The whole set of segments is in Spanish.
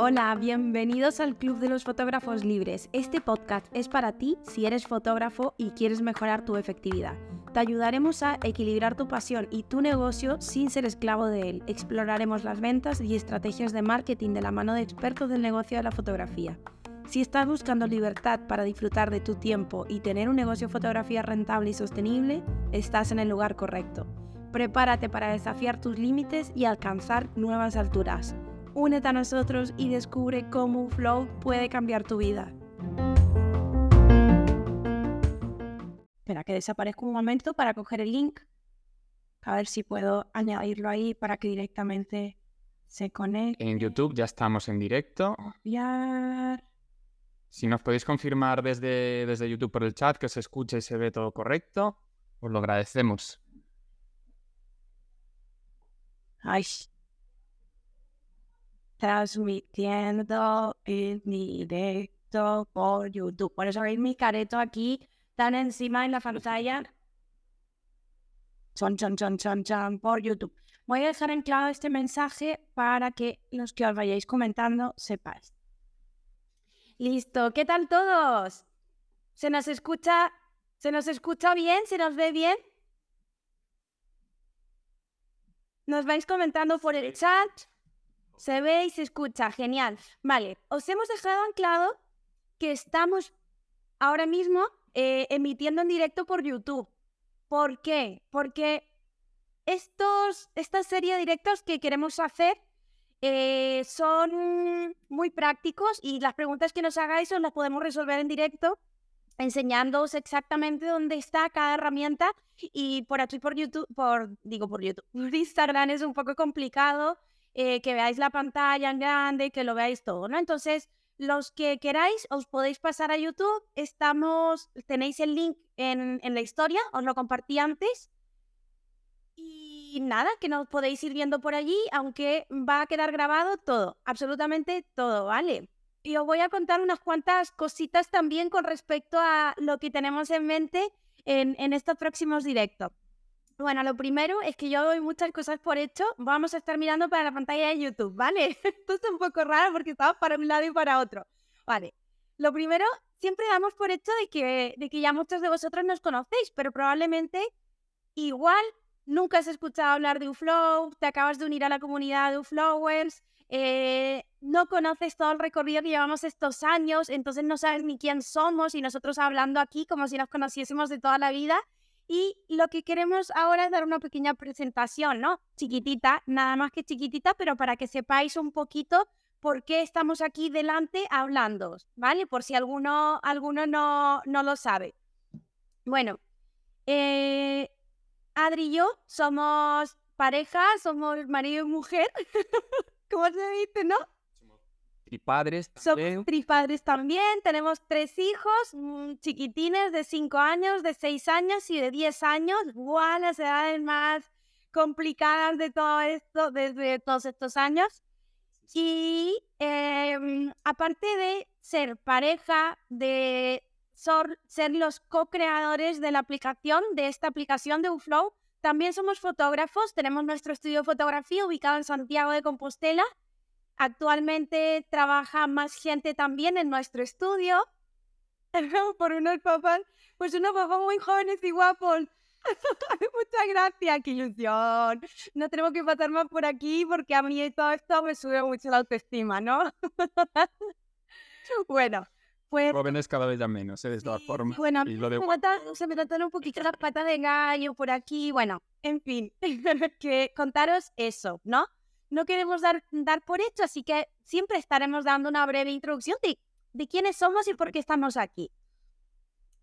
Hola, bienvenidos al Club de los Fotógrafos Libres. Este podcast es para ti si eres fotógrafo y quieres mejorar tu efectividad. Te ayudaremos a equilibrar tu pasión y tu negocio sin ser esclavo de él. Exploraremos las ventas y estrategias de marketing de la mano de expertos del negocio de la fotografía. Si estás buscando libertad para disfrutar de tu tiempo y tener un negocio de fotografía rentable y sostenible, estás en el lugar correcto. Prepárate para desafiar tus límites y alcanzar nuevas alturas. Únete a nosotros y descubre cómo un flow puede cambiar tu vida. Espera que desaparezca un momento para coger el link. A ver si puedo añadirlo ahí para que directamente se conecte. En YouTube ya estamos en directo. Copiar. Si nos podéis confirmar desde, desde YouTube por el chat que se escucha y se ve todo correcto, os lo agradecemos. Ay. Transmitiendo en directo por YouTube. Por eso veis mi careto aquí tan encima en la pantalla. Chon, chon, chon, chon, chon, por YouTube. Voy a dejar en claro este mensaje para que los que os vayáis comentando sepáis. Listo, ¿qué tal todos? ¿Se nos escucha? ¿Se nos escucha bien? ¿Se nos ve bien? Nos vais comentando por el chat. Se ve y se escucha, genial. Vale, os hemos dejado anclado que estamos ahora mismo eh, emitiendo en directo por YouTube. ¿Por qué? Porque estos, esta serie de directos que queremos hacer eh, son muy prácticos y las preguntas que nos hagáis os las podemos resolver en directo enseñándoos exactamente dónde está cada herramienta y por aquí por YouTube, por digo por YouTube, por Instagram es un poco complicado eh, que veáis la pantalla en grande, que lo veáis todo, ¿no? Entonces, los que queráis os podéis pasar a YouTube, estamos, tenéis el link en, en la historia, os lo compartí antes y nada, que nos podéis ir viendo por allí, aunque va a quedar grabado todo, absolutamente todo, ¿vale? Y os voy a contar unas cuantas cositas también con respecto a lo que tenemos en mente en, en estos próximos directos. Bueno, lo primero es que yo doy muchas cosas por hecho. Vamos a estar mirando para la pantalla de YouTube, ¿vale? Esto es un poco raro porque estamos para un lado y para otro. Vale. Lo primero, siempre damos por hecho de que, de que ya muchos de vosotros nos conocéis, pero probablemente igual nunca has escuchado hablar de UFlow, te acabas de unir a la comunidad de UFlowers, eh, no conoces todo el recorrido que llevamos estos años, entonces no sabes ni quién somos y nosotros hablando aquí como si nos conociésemos de toda la vida. Y lo que queremos ahora es dar una pequeña presentación, ¿no? Chiquitita, nada más que chiquitita, pero para que sepáis un poquito por qué estamos aquí delante hablando, ¿vale? Por si alguno, alguno no, no lo sabe. Bueno, eh, Adri y yo somos pareja, somos marido y mujer. ¿Cómo se dice, no? Tripadres Somos también. tripadres también. Tenemos tres hijos mm, chiquitines de 5 años, de 6 años y de 10 años. ¡Guau! Las edades más complicadas de todo esto desde todos estos años. Y em, aparte de ser pareja, de ser los co-creadores de la aplicación, de esta aplicación de UFlow, también somos fotógrafos. Tenemos nuestro estudio de fotografía ubicado en Santiago de Compostela. Actualmente trabaja más gente también en nuestro estudio. Por unos papás, pues unos papás muy jóvenes y guapos. Muchas gracias, qué ilusión. No tenemos que pasar más por aquí porque a mí todo esto me sube mucho la autoestima, ¿no? bueno, pues Jóvenes cada vez ya menos, ¿eh? de todas Sí, formas. Bueno, y lo de se me tratan un poquito las patas de gallo por aquí. Bueno, en fin, que contaros eso, ¿no? No queremos dar, dar por hecho, así que siempre estaremos dando una breve introducción de, de quiénes somos y por qué estamos aquí.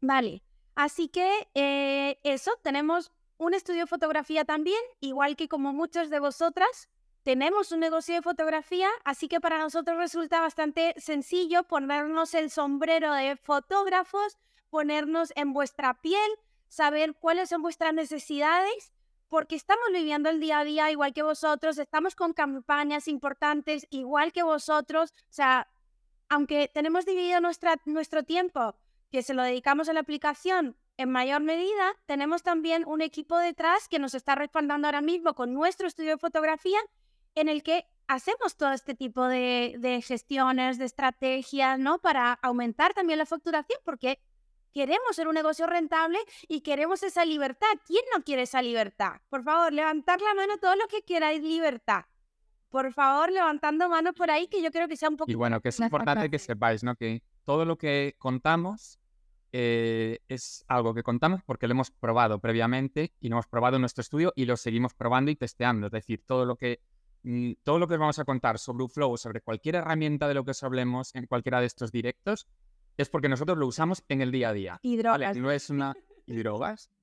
Vale, así que eh, eso, tenemos un estudio de fotografía también, igual que como muchos de vosotras, tenemos un negocio de fotografía, así que para nosotros resulta bastante sencillo ponernos el sombrero de fotógrafos, ponernos en vuestra piel, saber cuáles son vuestras necesidades, porque estamos viviendo el día a día igual que vosotros, estamos con campañas importantes igual que vosotros, o sea, aunque tenemos dividido nuestra, nuestro tiempo, que se lo dedicamos a la aplicación en mayor medida, tenemos también un equipo detrás que nos está respaldando ahora mismo con nuestro estudio de fotografía, en el que hacemos todo este tipo de, de gestiones, de estrategias, ¿no? Para aumentar también la facturación, porque queremos ser un negocio rentable y queremos esa libertad. ¿Quién no quiere esa libertad? Por favor, levantar la mano todo lo que queráis libertad. Por favor, levantando manos por ahí, que yo creo que sea un poco... Y bueno, que es importante que sepáis, ¿no? Que todo lo que contamos eh, es algo que contamos porque lo hemos probado previamente y lo hemos probado en nuestro estudio y lo seguimos probando y testeando. Es decir, todo lo que, todo lo que os vamos a contar sobre Uflow, sobre cualquier herramienta de lo que os hablemos en cualquiera de estos directos, es porque nosotros lo usamos en el día a día. Y drogas. No es una... ¿Y drogas?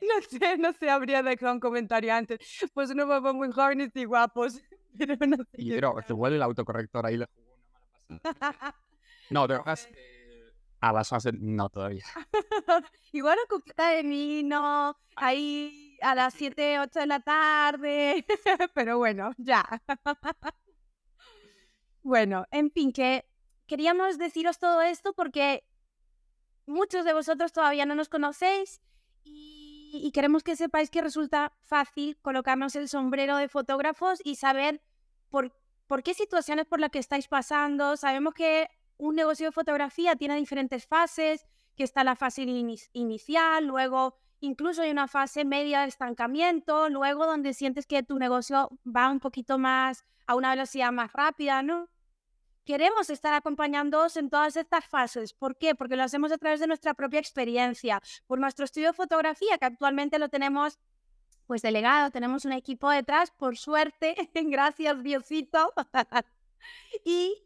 No sé, no sé, habría dejado un comentario antes. Pues no vamos muy jóvenes y guapos. Pero no sé Y drogas, igual el autocorrector ahí le jugó una mala pasada. No, drogas... eh, A las 11 no todavía. Igual una copita de vino, ahí a las 7, 8 de la tarde. Pero bueno, ya. Bueno, en fin, que queríamos deciros todo esto porque muchos de vosotros todavía no nos conocéis y, queremos que sepáis que resulta fácil colocarnos el sombrero de fotógrafos y saber por, por qué situaciones por las que estáis pasando. Sabemos que un negocio de fotografía tiene diferentes fases, que está la fase ini- inicial, luego incluso hay una fase media de estancamiento, luego donde sientes que tu negocio va un poquito más a una velocidad más rápida, ¿no? Queremos estar acompañándoos en todas estas fases. ¿Por qué? Porque lo hacemos a través de nuestra propia experiencia, por nuestro estudio de fotografía, que actualmente lo tenemos pues delegado, tenemos un equipo detrás, por suerte, gracias Diosito. y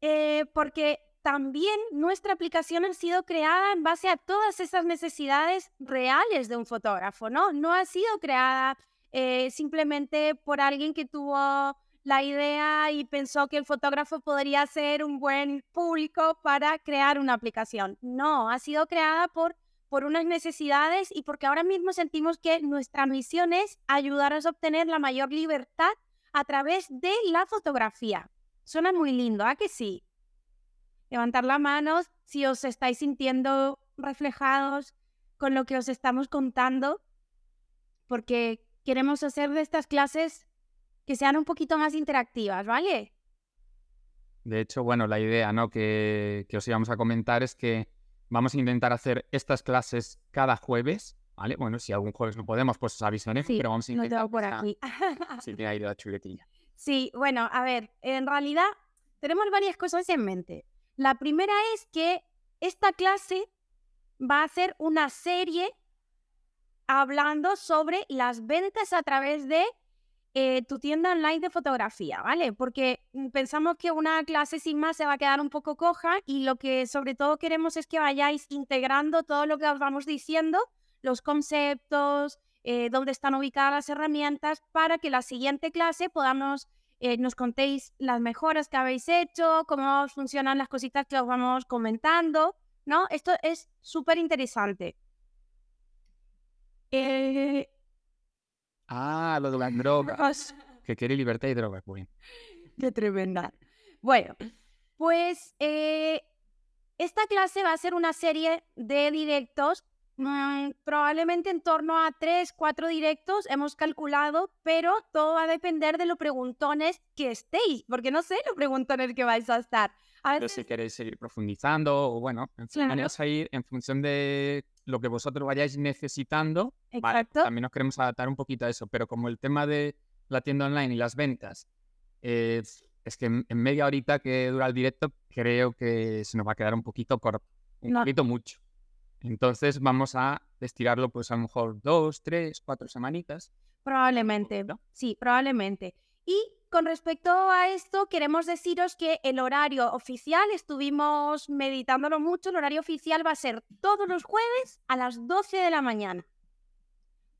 eh, porque también nuestra aplicación ha sido creada en base a todas esas necesidades reales de un fotógrafo, ¿no? No ha sido creada eh, simplemente por alguien que tuvo la idea y pensó que el fotógrafo podría ser un buen público para crear una aplicación. No, ha sido creada por, por unas necesidades y porque ahora mismo sentimos que nuestra misión es ayudaros a obtener la mayor libertad a través de la fotografía. Suena muy lindo, ¿a que sí? Levantar la mano si os estáis sintiendo reflejados con lo que os estamos contando, porque queremos hacer de estas clases que sean un poquito más interactivas, ¿vale? De hecho, bueno, la idea ¿no? que, que os íbamos a comentar es que vamos a intentar hacer estas clases cada jueves, ¿vale? Bueno, si algún jueves no podemos, pues os avisaré, Sí, pero vamos a Lo intentar. tengo por aquí. Sí, tiene ahí la chuletilla. Sí, bueno, a ver, en realidad tenemos varias cosas en mente. La primera es que esta clase va a ser una serie hablando sobre las ventas a través de eh, tu tienda online de fotografía, ¿vale? Porque mm, pensamos que una clase sin más se va a quedar un poco coja y lo que sobre todo queremos es que vayáis integrando todo lo que os vamos diciendo, los conceptos, eh, dónde están ubicadas las herramientas, para que la siguiente clase podamos, eh, nos contéis las mejoras que habéis hecho, cómo funcionan las cositas que os vamos comentando, ¿no? Esto es súper interesante. Eh, Ah, lo de las drogas. Que quiere libertad y drogas, bien. Qué tremenda. Bueno, pues eh, esta clase va a ser una serie de directos, mm, probablemente en torno a tres, cuatro directos, hemos calculado, pero todo va a depender de lo preguntones que estéis, porque no sé lo preguntones que vais a estar. A Pero si queréis seguir profundizando, o bueno, en fin, Claro. a ir en función de lo que vosotros vayáis necesitando. Vale, Exacto. también nos queremos adaptar un poquito a eso, pero como el tema de la tienda online y las ventas, eh, es que en, en media horita que dura el directo, creo que se nos va a quedar un poquito corto, un No. poquito mucho. Entonces vamos a estirarlo, pues a lo mejor dos, tres, cuatro semanitas. Probablemente, ¿no? sí, probablemente. Y con respecto a esto, queremos deciros que el horario oficial, estuvimos meditándolo mucho, el horario oficial va a ser todos los jueves a las 12 de la mañana.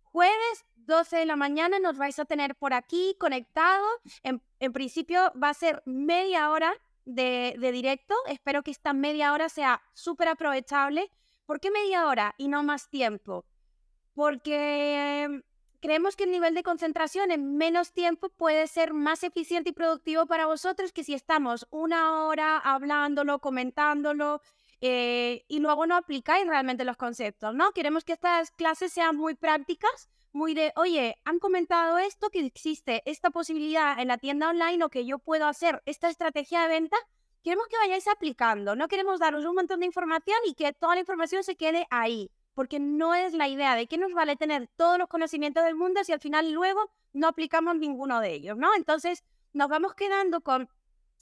Jueves, 12 de la mañana, nos vais a tener por aquí conectados. En, en principio va a ser media hora de, de directo. Espero que esta media hora sea súper aprovechable. ¿Por qué media hora y no más tiempo? Porque creemos que el nivel de concentración en menos tiempo puede ser más eficiente y productivo para vosotros que si estamos una hora hablándolo, comentándolo eh, y luego no aplicáis realmente los conceptos, ¿no? Queremos que estas clases sean muy prácticas, muy de, oye, han comentado esto, que existe esta posibilidad en la tienda online o que yo puedo hacer esta estrategia de venta. Queremos que vayáis aplicando, no queremos daros un montón de información y que toda la información se quede ahí, porque no es la idea de que nos vale tener todos los conocimientos del mundo si al final luego no aplicamos ninguno de ellos, ¿no? Entonces nos vamos quedando con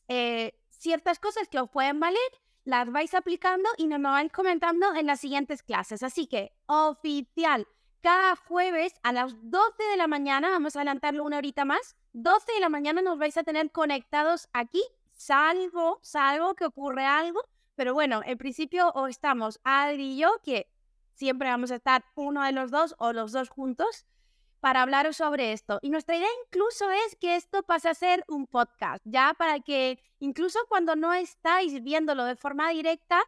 eh, ciertas cosas que os pueden valer, las vais aplicando y nos lo vais comentando en las siguientes clases. Así que oficial, cada jueves a las 12 de la mañana, vamos a adelantarlo una horita más, 12 de la mañana nos vais a tener conectados aquí, salvo, salvo que ocurre algo, pero bueno, en principio o estamos Adri y yo, que siempre vamos a estar uno de los dos o los dos juntos, para hablaros sobre esto. Y nuestra idea incluso es que esto pase a ser un podcast, ya para que incluso cuando no estáis viéndolo de forma directa,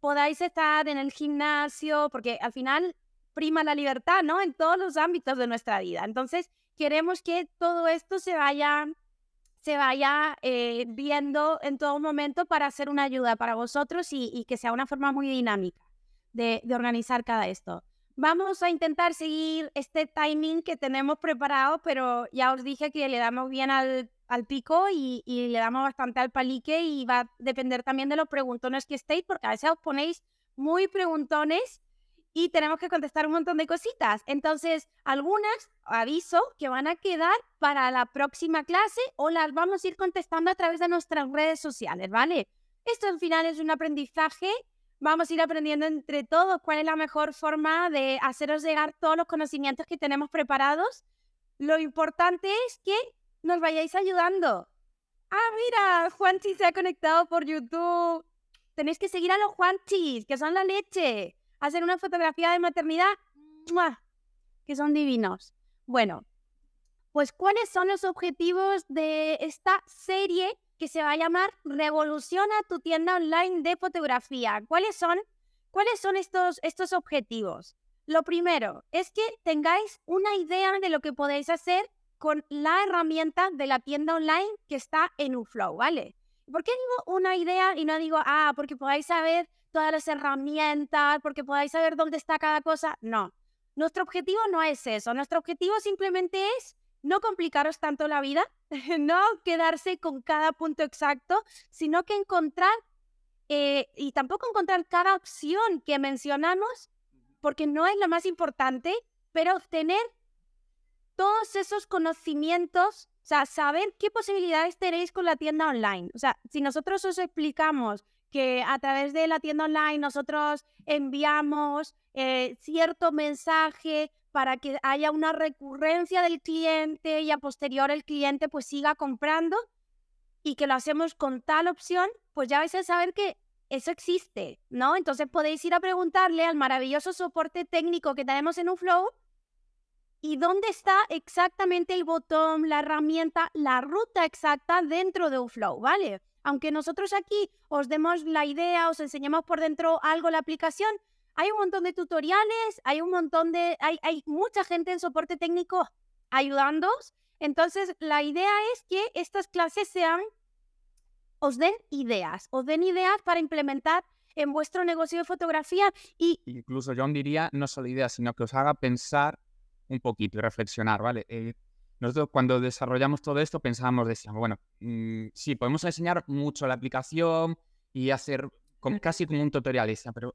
podáis estar en el gimnasio, porque al final prima la libertad, ¿no? En todos los ámbitos de nuestra vida. Entonces, queremos que todo esto se vaya, se vaya eh, viendo en todo momento para ser una ayuda para vosotros y, que sea una forma muy dinámica de, organizar cada esto. Vamos a intentar seguir este timing que tenemos preparado, pero ya os dije que le damos bien al, al pico y, y, le damos bastante al palique y va a depender también de los preguntones que estéis, porque a veces os ponéis muy preguntones y tenemos que contestar un montón de cositas. Entonces, algunas, aviso, que van a quedar para la próxima clase o las vamos a ir contestando a través de nuestras redes sociales, ¿vale? Esto al final es un aprendizaje vamos a ir aprendiendo entre todos cuál es la mejor forma de haceros llegar todos los conocimientos que tenemos preparados. Lo importante es que nos vayáis ayudando. Ah, mira, Juanchi se ha conectado por YouTube. Tenéis que seguir a los Juanchis, que son la leche. Hacer una fotografía de maternidad, que son divinos. Bueno, pues ¿cuáles son los objetivos de esta serie que se va a llamar Revoluciona tu tienda online de fotografía. ¿Cuáles son? ¿Cuáles son estos, estos objetivos? Lo primero es que tengáis una idea de lo que podéis hacer con la herramienta de la tienda online que está en UFlow, ¿vale? ¿Por qué digo una idea y no digo, ah, porque podáis saber todas las herramientas, porque podáis saber dónde está cada cosa? No. Nuestro objetivo no es eso. Nuestro objetivo simplemente es no complicaros tanto la vida, no quedarse con cada punto exacto, sino que encontrar, eh, y tampoco encontrar cada opción que mencionamos, porque no es lo más importante, pero obtener todos esos conocimientos, o sea, saber qué posibilidades tenéis con la tienda online. O sea, si nosotros os explicamos que a través de la tienda online nosotros enviamos eh, cierto mensaje para que haya una recurrencia del cliente y a posterior el cliente pues siga comprando y que lo hacemos con tal opción, pues ya vais a saber que eso existe, ¿no? Entonces podéis ir a preguntarle al maravilloso soporte técnico que tenemos en UFlow y dónde está exactamente el botón, la herramienta, la ruta exacta dentro de UFlow, ¿vale? Aunque nosotros aquí os demos la idea, os enseñemos por dentro algo la aplicación, hay un montón de tutoriales, hay un montón de, hay, mucha gente en soporte técnico ayudándoos. Entonces, la idea es que estas clases sean, os den ideas, os den ideas para implementar en vuestro negocio de fotografía y... Incluso yo diría, no solo ideas, sino que os haga pensar un poquito y reflexionar, ¿vale? Eh, nosotros cuando desarrollamos todo esto pensábamos, decíamos, bueno, mm, sí, podemos enseñar mucho la aplicación y hacer casi como un tutorial, pero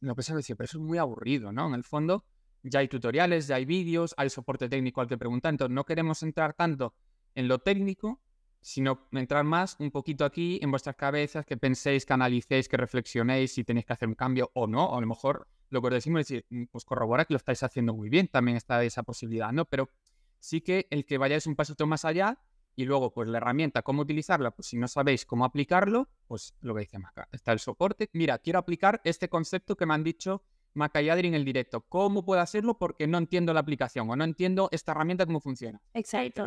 lo que se decía, pero eso es muy aburrido, ¿no? En el fondo ya hay tutoriales, ya hay vídeos, hay soporte técnico al que preguntar, entonces no queremos entrar tanto en lo técnico, sino entrar más un poquito aquí en vuestras cabezas, que penséis, que analicéis, que reflexionéis si tenéis que hacer un cambio o no, o a lo mejor lo que os decimos es decir, mm, pues corrobora que lo estáis haciendo muy bien, también está esa posibilidad, ¿no? Pero sí que el que vayáis un paso más allá y luego, pues la herramienta, cómo utilizarla, pues si no sabéis cómo aplicarlo, pues lo que dice Maca, está el soporte. Mira, quiero aplicar este concepto que me han dicho Maca y Adri en el directo. ¿Cómo puedo hacerlo? Porque no entiendo la aplicación o no entiendo esta herramienta cómo funciona. Exacto.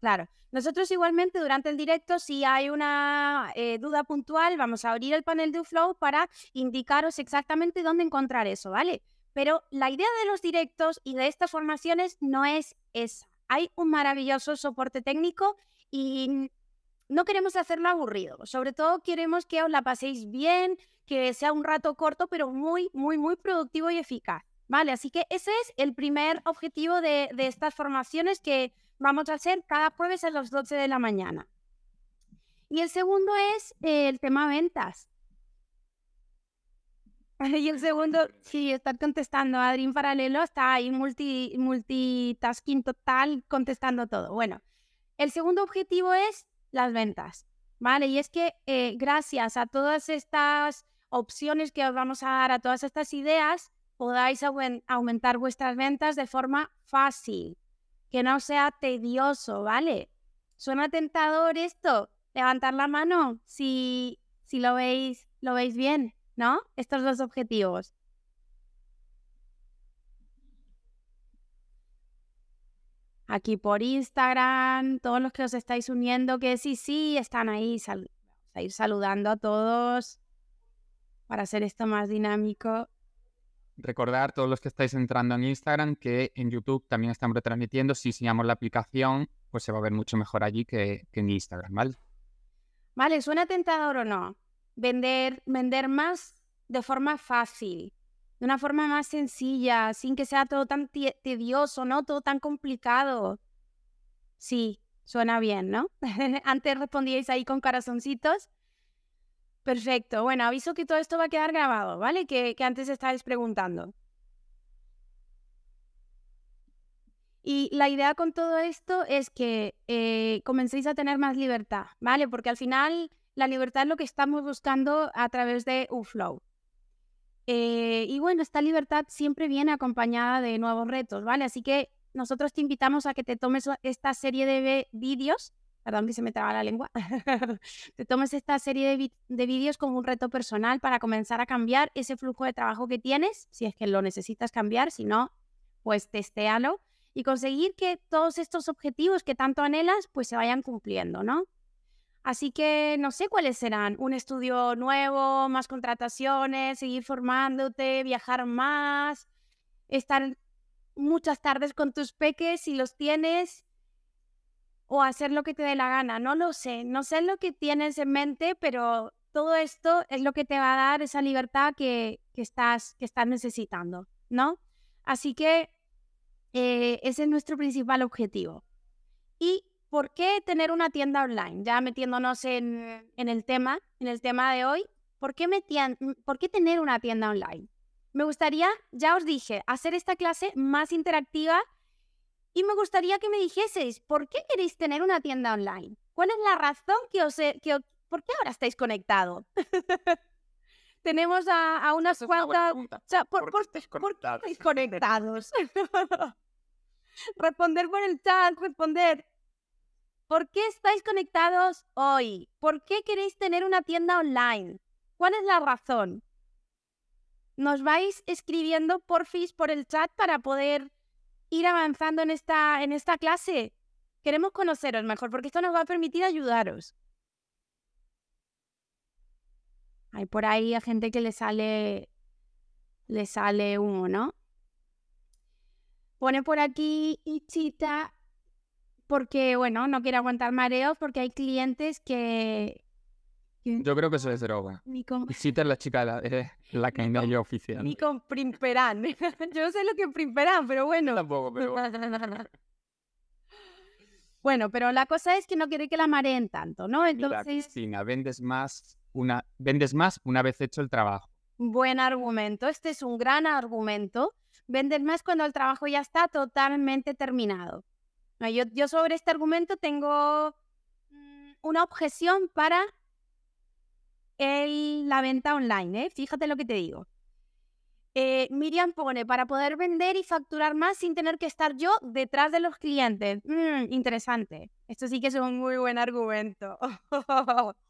Claro. Nosotros igualmente durante el directo, si hay una eh, duda puntual, vamos a abrir el panel de Flow para indicaros exactamente dónde encontrar eso, ¿vale? Pero la idea de los directos y de estas formaciones no es esa. Hay un maravilloso soporte técnico y no queremos hacerlo aburrido. Sobre todo queremos que os la paséis bien, que sea un rato corto, pero muy, muy, muy productivo y eficaz. ¿Vale? Así que ese es el primer objetivo de, estas formaciones que vamos a hacer cada jueves a las 12 de la mañana. Y el segundo es el tema ventas. Y el segundo, sí, estar contestando. Adri en paralelo está ahí multi, multitasking total, contestando todo. Bueno, el segundo objetivo es las ventas, ¿vale? Y es que eh, gracias a todas estas opciones que os vamos a dar, a todas estas ideas, podáis aumentar vuestras ventas de forma fácil, que no sea tedioso, ¿vale? ¿Suena tentador esto? Levantar la mano si, si lo veis, lo veis bien. ¿No? Estos dos objetivos. Aquí por Instagram, todos los que os estáis uniendo, que sí, sí, están ahí. Vamos a ir saludando a todos para hacer esto más dinámico. Recordar todos los que estáis entrando en Instagram que en YouTube también están retransmitiendo. Si enseñamos la aplicación, pues se va a ver mucho mejor allí que, que en Instagram, ¿vale? Vale, ¿suena tentador o no? Vender, vender más de forma fácil, de una forma más sencilla, sin que sea todo tan tedioso, ¿no? Todo tan complicado. Sí, suena bien, ¿no? Antes respondíais ahí con corazoncitos. Perfecto. Bueno, aviso que todo esto va a quedar grabado, ¿vale? Que, antes estabais preguntando. Y la idea con todo esto es que eh, comencéis a tener más libertad, ¿vale? Porque al final la libertad es lo que estamos buscando a través de UFlow. Eh, y bueno, esta libertad siempre viene acompañada de nuevos retos, ¿vale? Así que nosotros te invitamos a que te tomes esta serie de vídeos, perdón que se me traba la lengua, te tomes esta serie de, de vídeos como un reto personal para comenzar a cambiar ese flujo de trabajo que tienes, si es que lo necesitas cambiar, si no, pues testéalo y conseguir que todos estos objetivos que tanto anhelas, pues se vayan cumpliendo, ¿no? Así que no sé cuáles serán. Un estudio nuevo, más contrataciones, seguir formándote, viajar más, estar muchas tardes con tus peques si los tienes o hacer lo que te dé la gana. No lo sé. No sé lo que tienes en mente, pero todo esto es lo que te va a dar esa libertad que, estás, que estás necesitando, ¿no? Así que eh, ese es nuestro principal objetivo. Y ¿por qué tener una tienda online? Ya metiéndonos en, el tema, en el tema de hoy, ¿por qué, ¿por qué tener una tienda online? Me gustaría, ya os dije, hacer esta clase más interactiva y me gustaría que me dijeseis, ¿por qué queréis tener una tienda online? ¿Cuál es la razón que os... Que ¿Por qué ahora estáis conectados? Tenemos a, a unas cuantas... ¿por, qué estáis conectados? responder por el chat, responder. ¿Por qué estáis conectados hoy? ¿Por qué queréis tener una tienda online? ¿Cuál es la razón? Nos vais escribiendo porfis por el chat para poder ir avanzando en esta, en esta clase. Queremos conoceros mejor porque esto nos va a permitir ayudaros. Hay por ahí a gente que le sale le sale humo, ¿no? Pone por aquí Ichita porque, bueno, no quiere aguantar mareos porque hay clientes que... Yo creo que eso es droga. Ni con... la chica, la, eh, la que no yo oficial. Ni con Primperan. yo no sé lo que es Primperan, pero bueno. Tampoco, pero... bueno, pero la cosa es que no quiere que la mareen tanto, ¿no? Entonces... Cristina, vendes más, una, vendes más una vez hecho el trabajo. Buen argumento. Este es un gran argumento. Vendes más cuando el trabajo ya está totalmente terminado. Yo, sobre este argumento tengo mm, una objeción para la venta online. ¿eh? Fíjate lo que te digo. Eh, Miriam pone, para poder vender y facturar más sin tener que estar yo detrás de los clientes. Mm, interesante. Esto sí que es un muy buen argumento.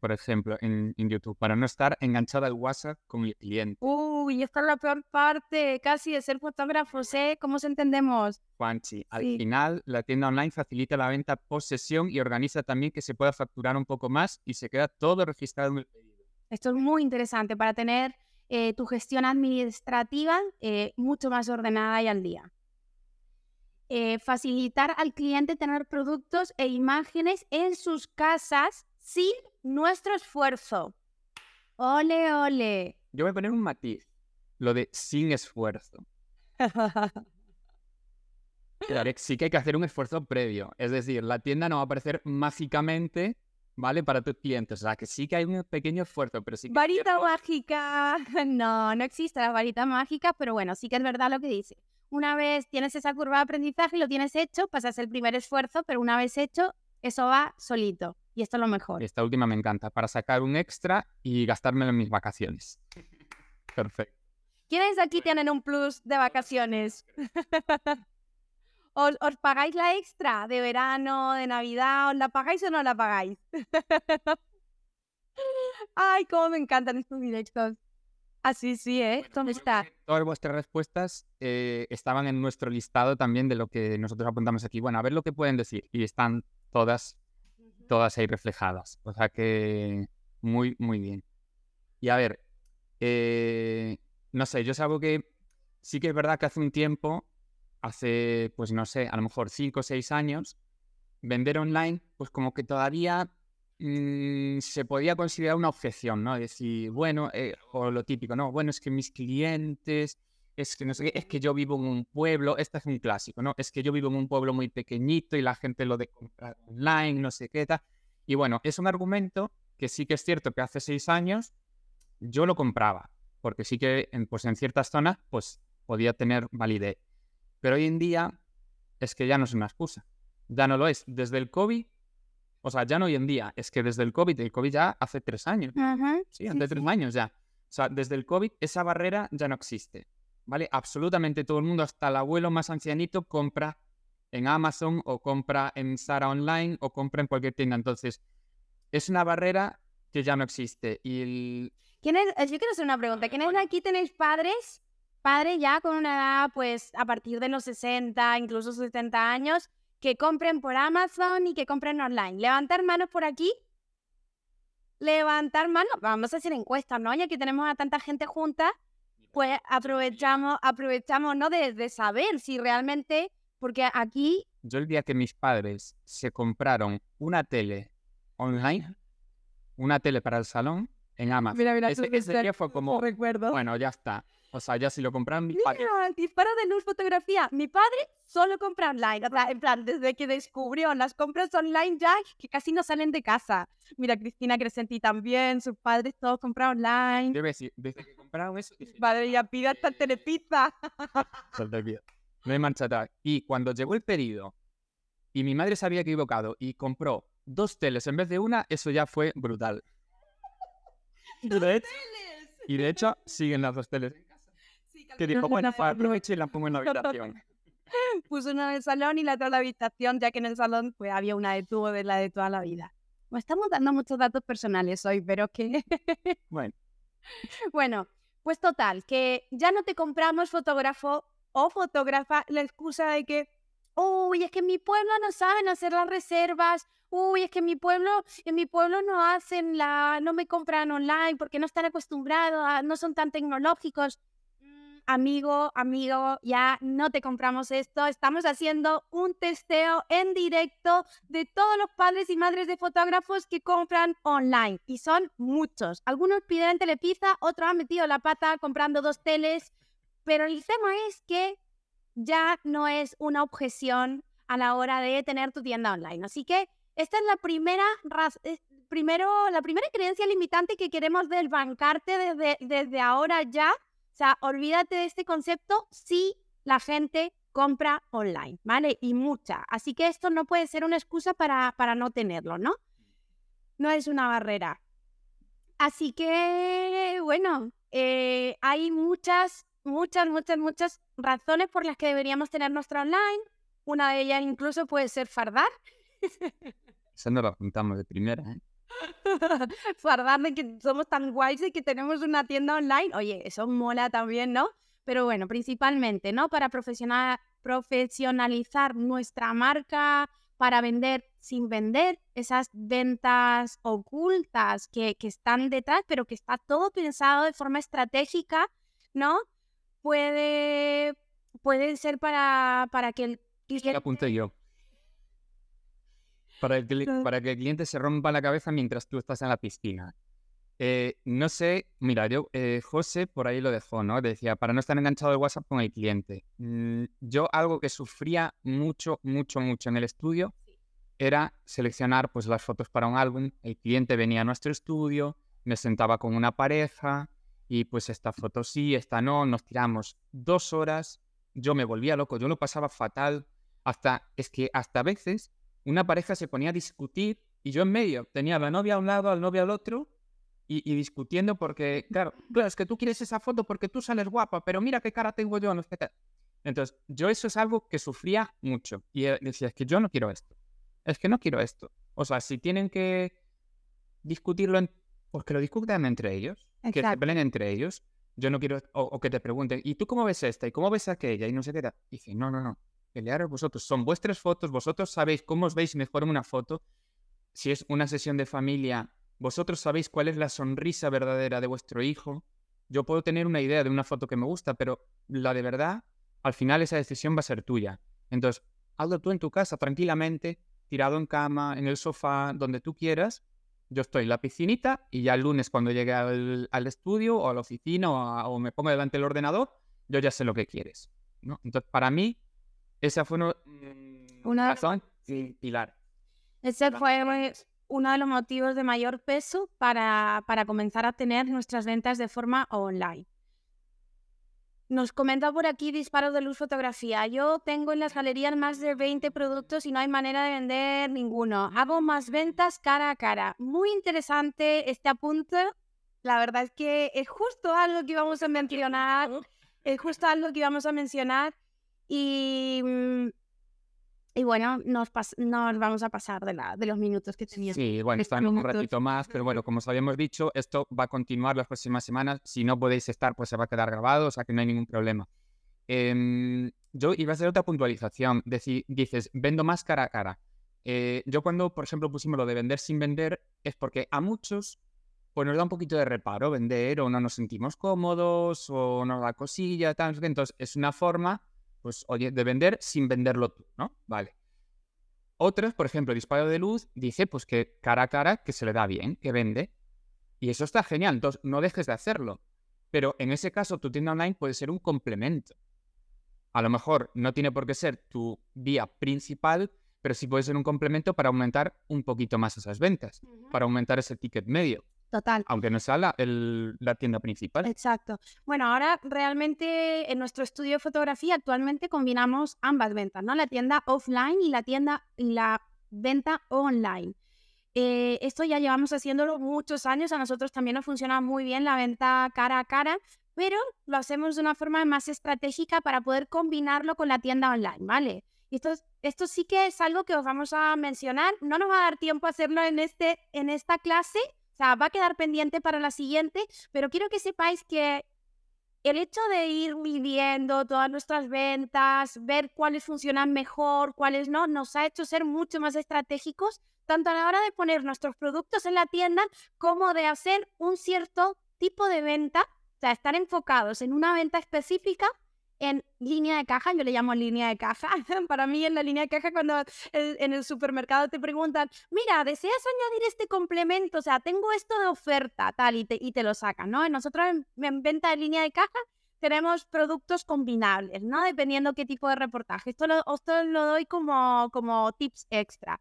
Por ejemplo, en, YouTube, para no estar enganchada al WhatsApp con el cliente. Uy, esta es la peor parte casi de ser fotógrafo, ¿eh? ¿Cómo se entendemos? Juanchi, al final la tienda online facilita la venta post sesión y organiza también que se pueda facturar un poco más y se queda todo registrado en el pedido. Esto es muy interesante para tener eh, tu gestión administrativa eh, mucho más ordenada y al día. Eh, facilitar al cliente tener productos e imágenes en sus casas sin nuestro esfuerzo. Ole, ole. Yo voy a poner un matiz. Lo de sin esfuerzo. Claro, sí que hay que hacer un esfuerzo previo. Es decir, la tienda no va a aparecer mágicamente, ¿vale? Para tus clientes. O sea, que sí que hay un pequeño esfuerzo, pero sí que... Varita mágica. No, no existe la varita mágica, pero bueno, sí que es verdad lo que dice. Una vez tienes esa curva de aprendizaje y lo tienes hecho, pasas el primer esfuerzo, pero una vez hecho, eso va solito. Y esto es lo mejor. Esta última me encanta, para sacar un extra y gastármelo en mis vacaciones. Perfecto. ¿Quiénes aquí tienen un plus de vacaciones? ¿Os, os pagáis la extra de verano, de Navidad? ¿Os la pagáis o no la pagáis? Ay, cómo me encantan estos directos. Así sí, ¿eh? ¿Cómo está? Todas vuestras respuestas eh, estaban en nuestro listado también de lo que nosotros apuntamos aquí. Bueno, a ver lo que pueden decir. Y están todas, todas ahí reflejadas. O sea que muy, muy bien. Y a ver, eh, no sé, yo es algo que sí que es verdad que hace un tiempo, hace, pues no sé, a lo mejor cinco o seis años, vender online, pues como que todavía mm, se podía considerar una objeción, ¿no? Decir, bueno, eh, o lo típico, ¿no? Bueno, es que mis clientes, es que no sé es que yo vivo en un pueblo, este es un clásico, ¿no? Es que yo vivo en un pueblo muy pequeñito y la gente lo de comprar online, no sé qué tal. Y bueno, es un argumento que sí que es cierto que hace seis años yo lo compraba, porque sí que en, pues en ciertas zonas pues podía tener validez. Pero hoy en día es que ya no es una excusa. Ya no lo es. Desde el COVID, o sea, ya no hoy en día, es que desde el COVID, el COVID ya hace tres años. Sí, sí, hace tres sí. años ya. O sea, desde el COVID esa barrera ya no existe. ¿Vale? Absolutamente todo el mundo, hasta el abuelo más ancianito, compra en Amazon o compra en Zara Online o compra en cualquier tienda. Entonces, es una barrera que ya no existe. Y el- ¿Quiénes, eh, yo quiero hacer una pregunta. ¿Quiénes aquí tenéis padres? Padres ya con una edad, pues, a partir de los 60, incluso 70 años, que compren por Amazon y que compren online. Levantar manos por aquí. Levantar manos. Vamos a hacer encuestas, ¿no? Ya que tenemos a tanta gente junta, pues aprovechamos, aprovechamos, ¿no? De, de saber si realmente, porque aquí, yo el día que mis padres se compraron una tele online, una tele para el salón, en Amazon. mira, mira, ese, ese día fue como, recuerdo. bueno, ya está. O sea, ya si lo compraron mis padres. Mira, disparo de luz fotografía. Mi padre solo compra online. O sea, en plan, desde que descubrió las compras online ya, que casi no salen de casa. Mira, Cristina Crescenti también, sus padres todos compran online. Debe decir, desde que compraron eso, dije, Madre mía, pide hasta telepizza. No hay marcha atrás. Y cuando llegó el pedido y mi madre se había equivocado y compró dos teles en vez de una, eso ya fue brutal. Y de hecho, y de hecho siguen las dos teles en. Que dijo, bueno, pues aprovecho y la pongo en la habitación. Puso una en el salón y la otra en la habitación, ya que en el salón pues había una de tubo de la de toda la vida. Nos estamos dando muchos datos personales hoy, pero que... Bueno, Bueno, pues total, que ya no te compramos fotógrafo o fotógrafa la excusa de que, uy, es que en mi pueblo no saben hacer las reservas, uy, es que en mi pueblo, en mi pueblo no hacen la, no me compran online porque no están acostumbrados, a- no son tan tecnológicos. Amigo, amigo, ya no te compramos esto. Estamos haciendo un testeo en directo de todos los padres y madres de fotógrafos que compran online. Y son muchos. Algunos piden telepizza, otros han metido la pata comprando dos teles. Pero el tema es que ya no es una objeción a la hora de tener tu tienda online. Así que esta es la primera, eh, primero, la primera creencia limitante que queremos desbancarte desde, desde ahora ya. O sea, olvídate de este concepto si la gente compra online, ¿vale? Y mucha. Así que esto no puede ser una excusa para, para no tenerlo, ¿no? No es una barrera. Así que, bueno, eh, hay muchas, muchas, muchas, muchas razones por las que deberíamos tener nuestra online. Una de ellas incluso puede ser fardar. eso no lo apuntamos de primera. ¿eh? fardar de que somos tan guays y que tenemos una tienda online. Oye, eso mola también, ¿no? Pero bueno, principalmente, ¿no? Para profesional, profesionalizar nuestra marca, para vender sin vender, esas ventas ocultas que, que están detrás, pero que está todo pensado de forma estratégica, ¿no? Puede, puede ser para, para que el lo apunté yo. Para, el para que el cliente se rompa la cabeza mientras tú estás en la piscina. Eh, no sé, mira, yo, eh, José por ahí lo dejó, ¿no? Decía, para no estar enganchado el WhatsApp con el cliente. Mm, yo algo que sufría mucho, mucho, mucho en el estudio era seleccionar pues las fotos para un álbum. El cliente venía a nuestro estudio, me sentaba con una pareja y pues esta foto sí, esta no, nos tiramos dos horas, yo me volvía loco, yo lo pasaba fatal, hasta, es que hasta veces una pareja se ponía a discutir y yo en medio tenía a la novia a un lado, al novio al otro y, discutiendo porque, claro, claro, es que tú quieres esa foto porque tú sales guapa, pero mira qué cara tengo yo, no sé qué. Entonces, yo eso es algo que sufría mucho y decía, es que yo no quiero esto, es que no quiero esto. O sea, si tienen que discutirlo, en... pues que lo discutan entre ellos, que se peleen entre ellos. Yo no quiero, o, que te pregunten, ¿y tú cómo ves esta? ¿Y cómo ves aquella? Y no sé qué. Y dice, no, no, no, pelearos vosotros. Son vuestras fotos, vosotros sabéis cómo os veis mejor en una foto. Si es una sesión de familia, vosotros sabéis cuál es la sonrisa verdadera de vuestro hijo. Yo puedo tener una idea de una foto que me gusta, pero la de verdad, al final esa decisión va a ser tuya. Entonces, hazlo tú en tu casa tranquilamente, tirado en cama, en el sofá, donde tú quieras. Yo estoy en la piscinita y ya el lunes cuando llegue al, estudio o a la oficina o, me pongo delante del ordenador, yo ya sé lo que quieres. ¿no? Entonces, para mí, esa fue una razón pilar. Ese fue uno de los motivos de mayor peso para, para comenzar a tener nuestras ventas de forma online. Nos comenta por aquí Disparos de Luz Fotografía. Yo tengo en las galerías más de 20 productos y no hay manera de vender ninguno. Hago más ventas cara a cara. Muy interesante este apunte. La verdad es que es justo algo que íbamos a mencionar. Es justo algo que íbamos a mencionar. Y mm, y bueno, nos, nos vamos a pasar de, la, de los minutos que teníamos. Sí, bueno, están un ratito más, pero bueno, como os habíamos dicho, esto va a continuar las próximas semanas. Si no podéis estar, pues se va a quedar grabado, o sea que no hay ningún problema. Em, yo iba a hacer otra puntualización. dices, vendo más cara a cara. Eh, yo cuando, por ejemplo, pusimos lo de vender sin vender, es porque a muchos pues nos da un poquito de reparo vender o no nos sentimos cómodos o nos da cosilla, tal. Entonces es una forma pues oye, de vender sin venderlo tú, ¿no? Vale. Otros, por ejemplo, Disparo de Luz dice pues que cara a cara que se le da bien, que vende. Y eso está genial, entonces no dejes de hacerlo. Pero en ese caso tu tienda online puede ser un complemento. A lo mejor no tiene por qué ser tu vía principal, pero sí puede ser un complemento para aumentar un poquito más esas ventas, para aumentar ese ticket medio. Total. Aunque no sea la, la, tienda principal. Exacto. Bueno, ahora realmente en nuestro estudio de fotografía actualmente combinamos ambas ventas, ¿no? La tienda offline y la tienda y la venta online. Eh, esto ya llevamos haciéndolo muchos años, a nosotros también nos funciona muy bien la venta cara a cara, pero lo hacemos de una forma más estratégica para poder combinarlo con la tienda online, ¿vale? Y esto, esto sí que es algo que os vamos a mencionar. No nos va a dar tiempo a hacerlo en, este, en esta clase, o sea, va a quedar pendiente para la siguiente, pero quiero que sepáis que el hecho de ir midiendo todas nuestras ventas, ver cuáles funcionan mejor, cuáles no, nos ha hecho ser mucho más estratégicos, tanto a la hora de poner nuestros productos en la tienda como de hacer un cierto tipo de venta, o sea, estar enfocados en una venta específica en línea de caja, yo le llamo línea de caja. Para mí en la línea de caja cuando en el supermercado te preguntan, mira, ¿deseas añadir este complemento? O sea, tengo esto de oferta, tal, y te, lo sacan, ¿no? Nosotros en, venta de línea de caja tenemos productos combinables, ¿no? Dependiendo qué tipo de reportaje. Esto lo, esto lo doy como, como tips extra.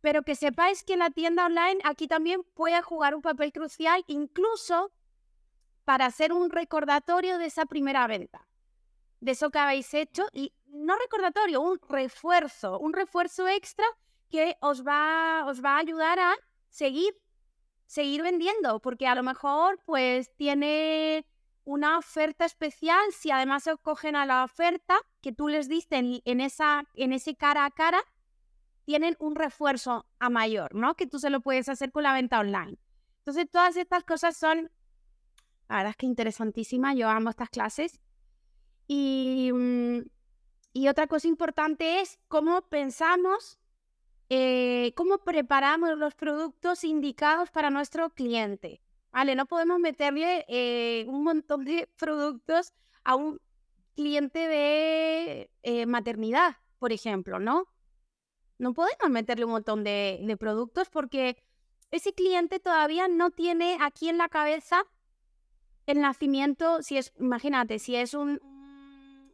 Pero que sepáis que la tienda online aquí también puede jugar un papel crucial, incluso para hacer un recordatorio de esa primera venta de eso que habéis hecho y no recordatorio, un refuerzo, un refuerzo extra que os va, os va a ayudar a seguir, seguir vendiendo, porque a lo mejor pues tiene una oferta especial, si además se cogen a la oferta que tú les diste en, esa, en ese cara a cara, tienen un refuerzo a mayor, ¿no? Que tú se lo puedes hacer con la venta online. Entonces, todas estas cosas son, la verdad es que interesantísimas, yo amo estas clases y, mm, y otra cosa importante es cómo pensamos, eh, cómo preparamos los productos indicados para nuestro cliente. Vale, no podemos meterle eh, un montón de productos a un cliente de eh, maternidad, por ejemplo, ¿no? No podemos meterle un montón de, de productos porque ese cliente todavía no tiene aquí en la cabeza el nacimiento, si es, imagínate, si es un,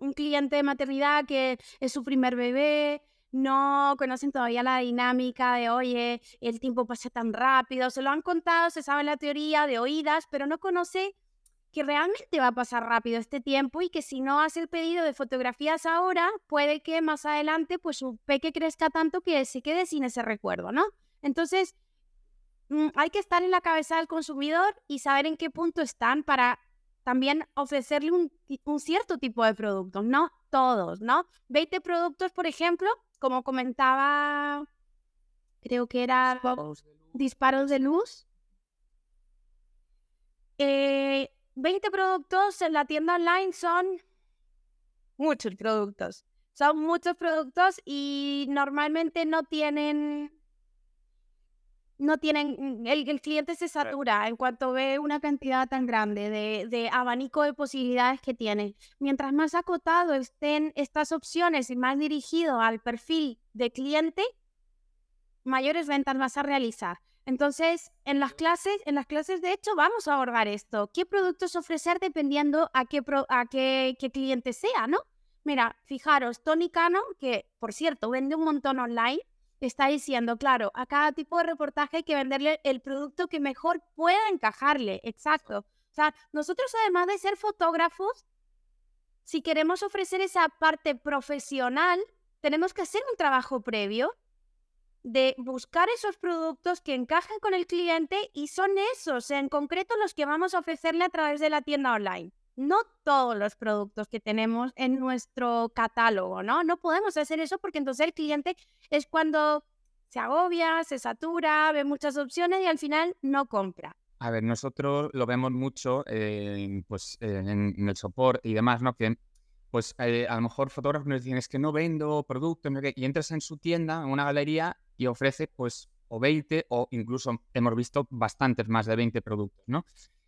un cliente de maternidad que es su primer bebé, no conocen todavía la dinámica de, oye, el tiempo pasa tan rápido, se lo han contado, se sabe la teoría de oídas, pero no conoce que realmente va a pasar rápido este tiempo y que si no hace el pedido de fotografías ahora, puede que más adelante pues su peque crezca tanto que se quede sin ese recuerdo, ¿no? Entonces, mm, hay que estar en la cabeza del consumidor y saber en qué punto están para también ofrecerle un, un cierto tipo de productos, no todos, ¿no? 20 productos, por ejemplo, como comentaba, creo que era disparos de luz. Eh, 20 productos en la tienda online son muchos productos. Son muchos productos y normalmente no tienen no tienen, mm, el, cliente se satura en cuanto ve una cantidad tan grande de, de, abanico de posibilidades que tiene. Mientras más acotado estén estas opciones y más dirigido al perfil de cliente, mayores ventas vas a realizar. Entonces, en las clases, en las clases de hecho, vamos a abordar esto. ¿Qué productos ofrecer dependiendo a qué, a qué, qué cliente sea, no? Mira, fijaros, Tony Cano, que por cierto vende un montón online, está diciendo, claro, a cada tipo de reportaje hay que venderle el producto que mejor pueda encajarle. Exacto. O sea, nosotros además de ser fotógrafos, si queremos ofrecer esa parte profesional, tenemos que hacer un trabajo previo de buscar esos productos que encajen con el cliente y son esos en concreto los que vamos a ofrecerle a través de la tienda online no todos los productos que tenemos en nuestro catálogo, ¿no? No podemos hacer eso porque entonces el cliente es cuando se agobia, se satura, ve muchas opciones y al final no compra. A ver, nosotros lo vemos mucho pues, en, el soporte y demás, ¿no? Que pues eh, a lo mejor fotógrafos nos dicen es que no vendo productos y entras en su tienda, en una galería y ofrece pues o 20 o incluso hemos visto bastantes más de 20 productos, ¿no?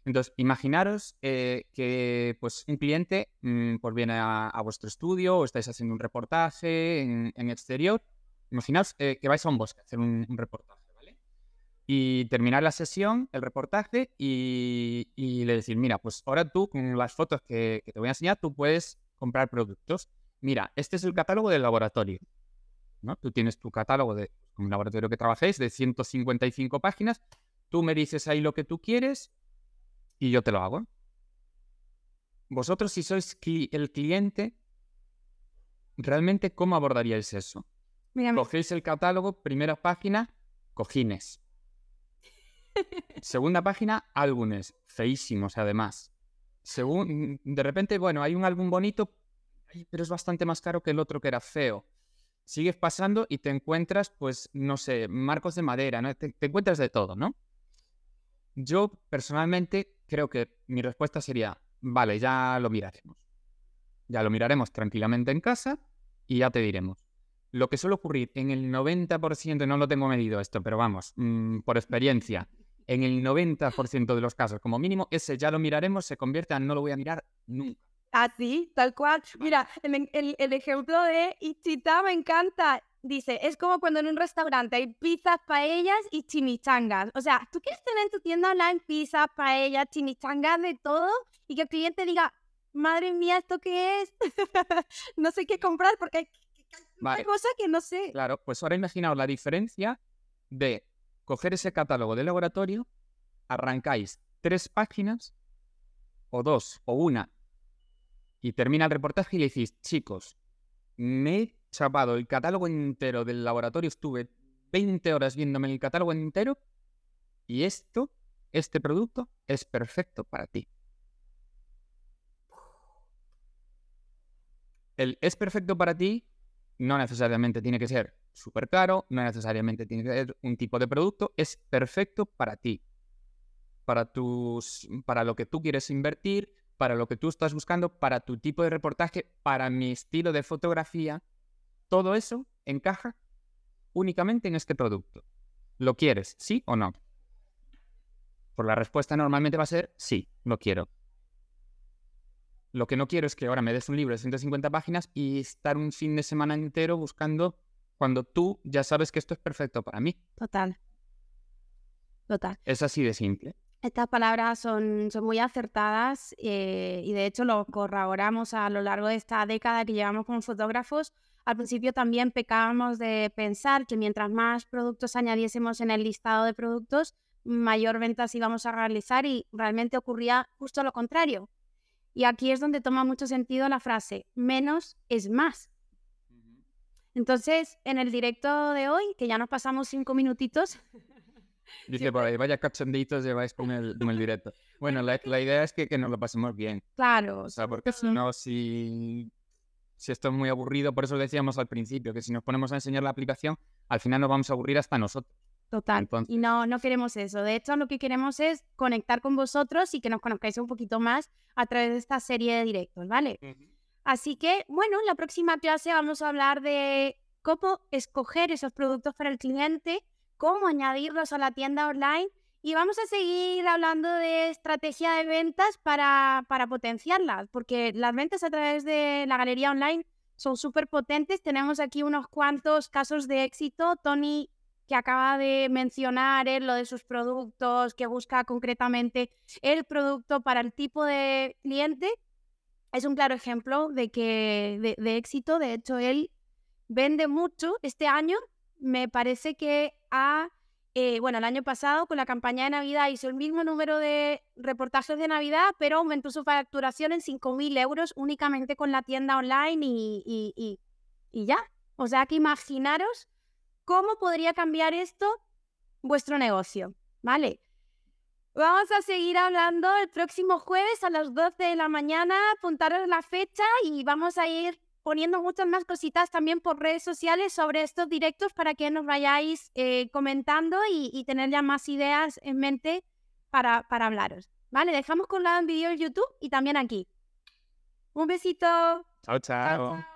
Entonces, imaginaros eh, que pues, un cliente mm, pues viene a, vuestro estudio o estáis haciendo un reportaje en, exterior. Imaginaos eh, que vais a un bosque a hacer un, reportaje, ¿vale? Y terminar la sesión, el reportaje, y, le decir, mira, pues ahora tú, con las fotos que, te voy a enseñar, tú puedes comprar productos. Mira, este es el catálogo del laboratorio. ¿no? Tú tienes tu catálogo de un laboratorio que trabajéis de 155 páginas. Tú me dices ahí lo que tú quieres y yo te lo hago. Vosotros, si sois el cliente, ¿realmente cómo abordaríais eso? Cogéis el catálogo, primera página, cojines. Segunda página, álbumes, feísimos además. Según, de repente, bueno, hay un álbum bonito, pero es bastante más caro que el otro que era feo. Sigues pasando y te encuentras, pues, no sé, marcos de madera, ¿no? te encuentras de todo, ¿no? Yo personalmente creo que mi respuesta sería, vale, ya lo miraremos. Ya lo miraremos tranquilamente en casa y ya te diremos. Lo que suele ocurrir en el 90%, no lo tengo medido esto, pero vamos, mm, por experiencia, en el 90% de los casos, como mínimo, ese ya lo miraremos se convierte en no lo voy a mirar nunca. Así, tal cual. Mira, el, el ejemplo de Ichita me encanta. Dice, es como cuando en un restaurante hay pizzas, paellas y chimichangas. O sea, tú quieres tener en tu tienda online pizzas, paellas, chimichangas, de todo, y que el cliente diga, madre mía, ¿esto qué es? no sé qué comprar porque hay cosas que no sé. Claro, pues ahora imaginaos la diferencia de coger ese catálogo de laboratorio, arrancáis tres páginas, o dos, o una, y termina el reportaje y le decís, chicos, me chapado el catálogo entero del laboratorio, estuve 20 horas viéndome el catálogo entero y esto, este producto, es perfecto para ti. El es perfecto para ti no necesariamente tiene que ser súper caro, no necesariamente tiene que ser un tipo de producto, es perfecto para ti, para, tus, para lo que tú quieres invertir, para lo que tú estás buscando, para tu tipo de reportaje, para mi estilo de fotografía todo eso encaja únicamente en este producto. ¿Lo quieres, sí o no? Por la respuesta normalmente va a ser sí, lo quiero. Lo que no quiero es que ahora me des un libro de 150 páginas y estar un fin de semana entero buscando cuando tú ya sabes que esto es perfecto para mí. Total. Total. Es así de simple. Estas palabras son, son muy acertadas eh, y de hecho lo corroboramos a lo largo de esta década que llevamos como fotógrafos. Al principio también pecábamos de pensar que mientras más productos añadiésemos en el listado de productos, mayor ventas íbamos a realizar y realmente ocurría justo lo contrario. Y aquí es donde toma mucho sentido la frase, menos es más. Entonces, en el directo de hoy, que ya nos pasamos cinco minutitos. Dice por ahí, vaya cachonditos lleváis con el, con el directo. Bueno, la, la, idea es que, que, nos lo pasemos bien. Claro. O sea, porque si no, si, si esto es muy aburrido, por eso decíamos al principio, que si nos ponemos a enseñar la aplicación, al final nos vamos a aburrir hasta nosotros. Total. Entonces... Y no, no queremos eso. De hecho, lo que queremos es conectar con vosotros y que nos conozcáis un poquito más a través de esta serie de directos, ¿vale? Uh -huh. Así que, bueno, en la próxima clase vamos a hablar de cómo escoger esos productos para el cliente, cómo añadirlos a la tienda online y vamos a seguir hablando de estrategia de ventas para, para potenciarlas, porque las ventas a través de la galería online son súper potentes. Tenemos aquí unos cuantos casos de éxito. Tony, que acaba de mencionar él, lo de sus productos, que busca concretamente el producto para el tipo de cliente es un claro ejemplo de que de, de, éxito. De hecho, él vende mucho este año. Me parece que ha, eh, bueno, el año pasado con la campaña de Navidad hizo el mismo número de reportajes de Navidad, pero aumentó su facturación en 5.000 euros únicamente con la tienda online y, y, y, y ya. O sea que imaginaros cómo podría cambiar esto vuestro negocio, ¿vale? Vamos a seguir hablando el próximo jueves a las 12 de la mañana, apuntaros la fecha y vamos a ir poniendo muchas más cositas también por redes sociales sobre estos directos para que nos vayáis eh, comentando y, y, tener ya más ideas en mente para, para hablaros. Vale, dejamos con lado en vídeo en YouTube y también aquí. Un besito. chao. chao. chao, chao.